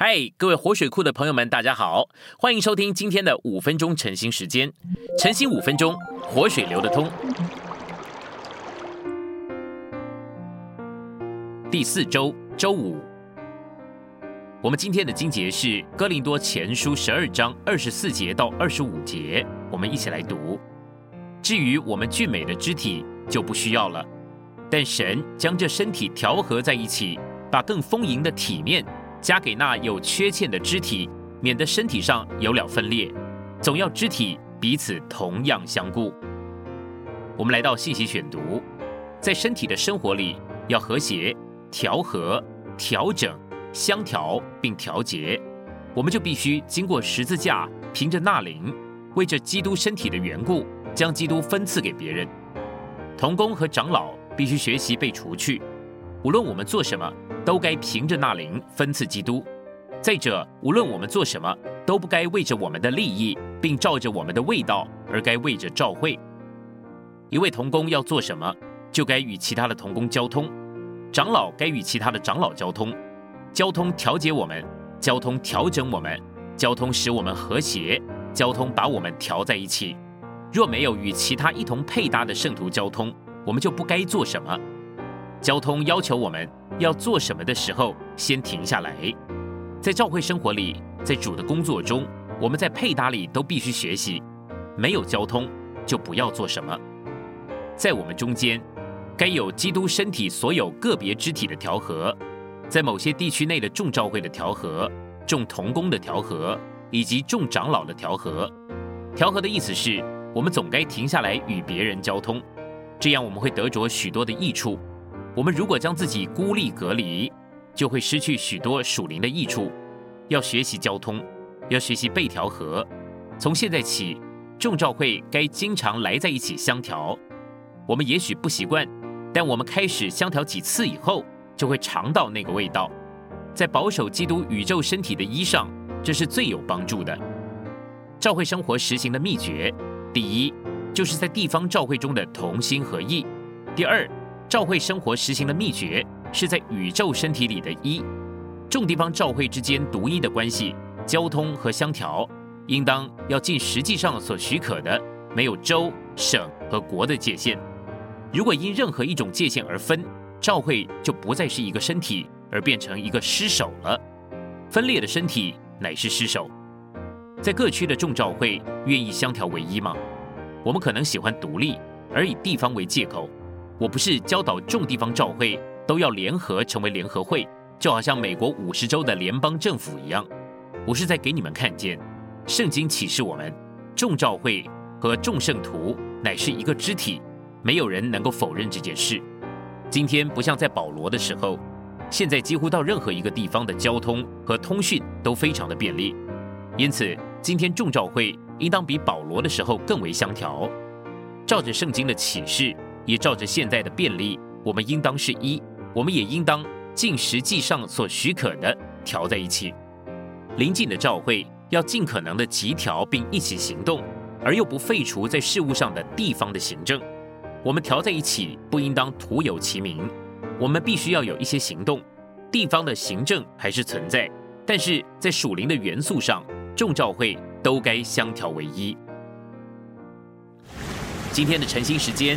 嗨，各位活水库的朋友们，大家好，欢迎收听今天的五分钟晨兴时间。晨兴五分钟，活水流得通。第四周周五，我们今天的经节是《哥林多前书》十二章二十四节到二十五节，我们一起来读。至于我们俊美的肢体，就不需要了，但神将这身体调和在一起，把更丰盈的体面。加给那有缺陷的肢体，免得身体上有了分裂。总要肢体彼此同样相顾。我们来到信息选读，在身体的生活里要和谐、调和、调整、相调并调节，我们就必须经过十字架，凭着纳灵，为着基督身体的缘故，将基督分赐给别人。童工和长老必须学习被除去。无论我们做什么。都该凭着那灵分赐基督。再者，无论我们做什么，都不该为着我们的利益，并照着我们的味道，而该为着照会。一位童工要做什么，就该与其他的童工交通；长老该与其他的长老交通。交通调节我们，交通调整我们，交通使我们和谐，交通把我们调在一起。若没有与其他一同配搭的圣徒交通，我们就不该做什么。交通要求我们。要做什么的时候，先停下来。在教会生活里，在主的工作中，我们在配搭里都必须学习。没有交通，就不要做什么。在我们中间，该有基督身体所有个别肢体的调和，在某些地区内的众教会的调和、众同工的调和，以及众长老的调和。调和的意思是，我们总该停下来与别人交通，这样我们会得着许多的益处。我们如果将自己孤立隔离，就会失去许多属灵的益处。要学习交通，要学习被调和。从现在起，众召会该经常来在一起相调。我们也许不习惯，但我们开始相调几次以后，就会尝到那个味道。在保守基督宇宙身体的衣上，这是最有帮助的。召会生活实行的秘诀，第一，就是在地方召会中的同心合意；第二。照会生活实行的秘诀是在宇宙身体里的一众地方照会之间独一的关系，交通和相调，应当要尽实际上所许可的，没有州、省和国的界限。如果因任何一种界限而分，照会就不再是一个身体，而变成一个尸首了。分裂的身体乃是尸首。在各区的众照会愿意相调为一吗？我们可能喜欢独立，而以地方为借口。我不是教导众地方教会都要联合成为联合会，就好像美国五十州的联邦政府一样。我是在给你们看见，圣经启示我们，众教会和众圣徒乃是一个肢体，没有人能够否认这件事。今天不像在保罗的时候，现在几乎到任何一个地方的交通和通讯都非常的便利，因此今天众教会应当比保罗的时候更为相调，照着圣经的启示。也照着现在的便利，我们应当是一，我们也应当尽实际上所许可的调在一起。临近的教会要尽可能的集调并一起行动，而又不废除在事务上的地方的行政。我们调在一起，不应当徒有其名。我们必须要有一些行动，地方的行政还是存在，但是在属灵的元素上，众教会都该相调为一。今天的晨兴时间，